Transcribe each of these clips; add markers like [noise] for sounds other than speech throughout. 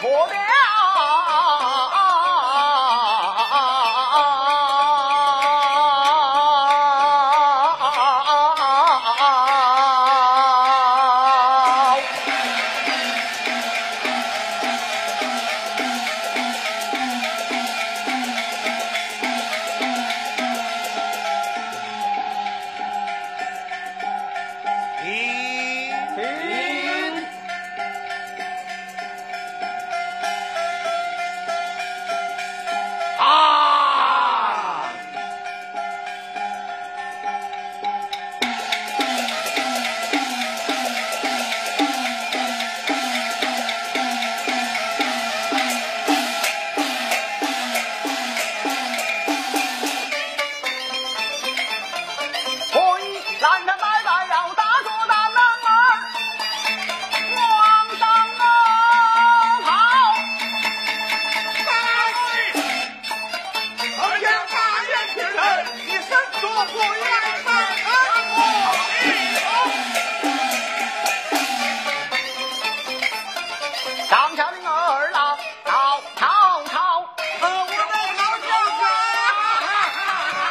脱了。一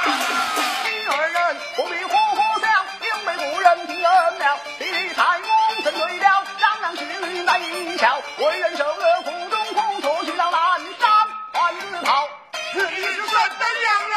你 [laughs] 二人不必呼呼笑，刘备故人听恩了。你太公真醉了，嚷嚷是难一。为人受恶，苦中苦，脱去了南山汉子此地是怎的两人？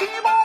鸡巴。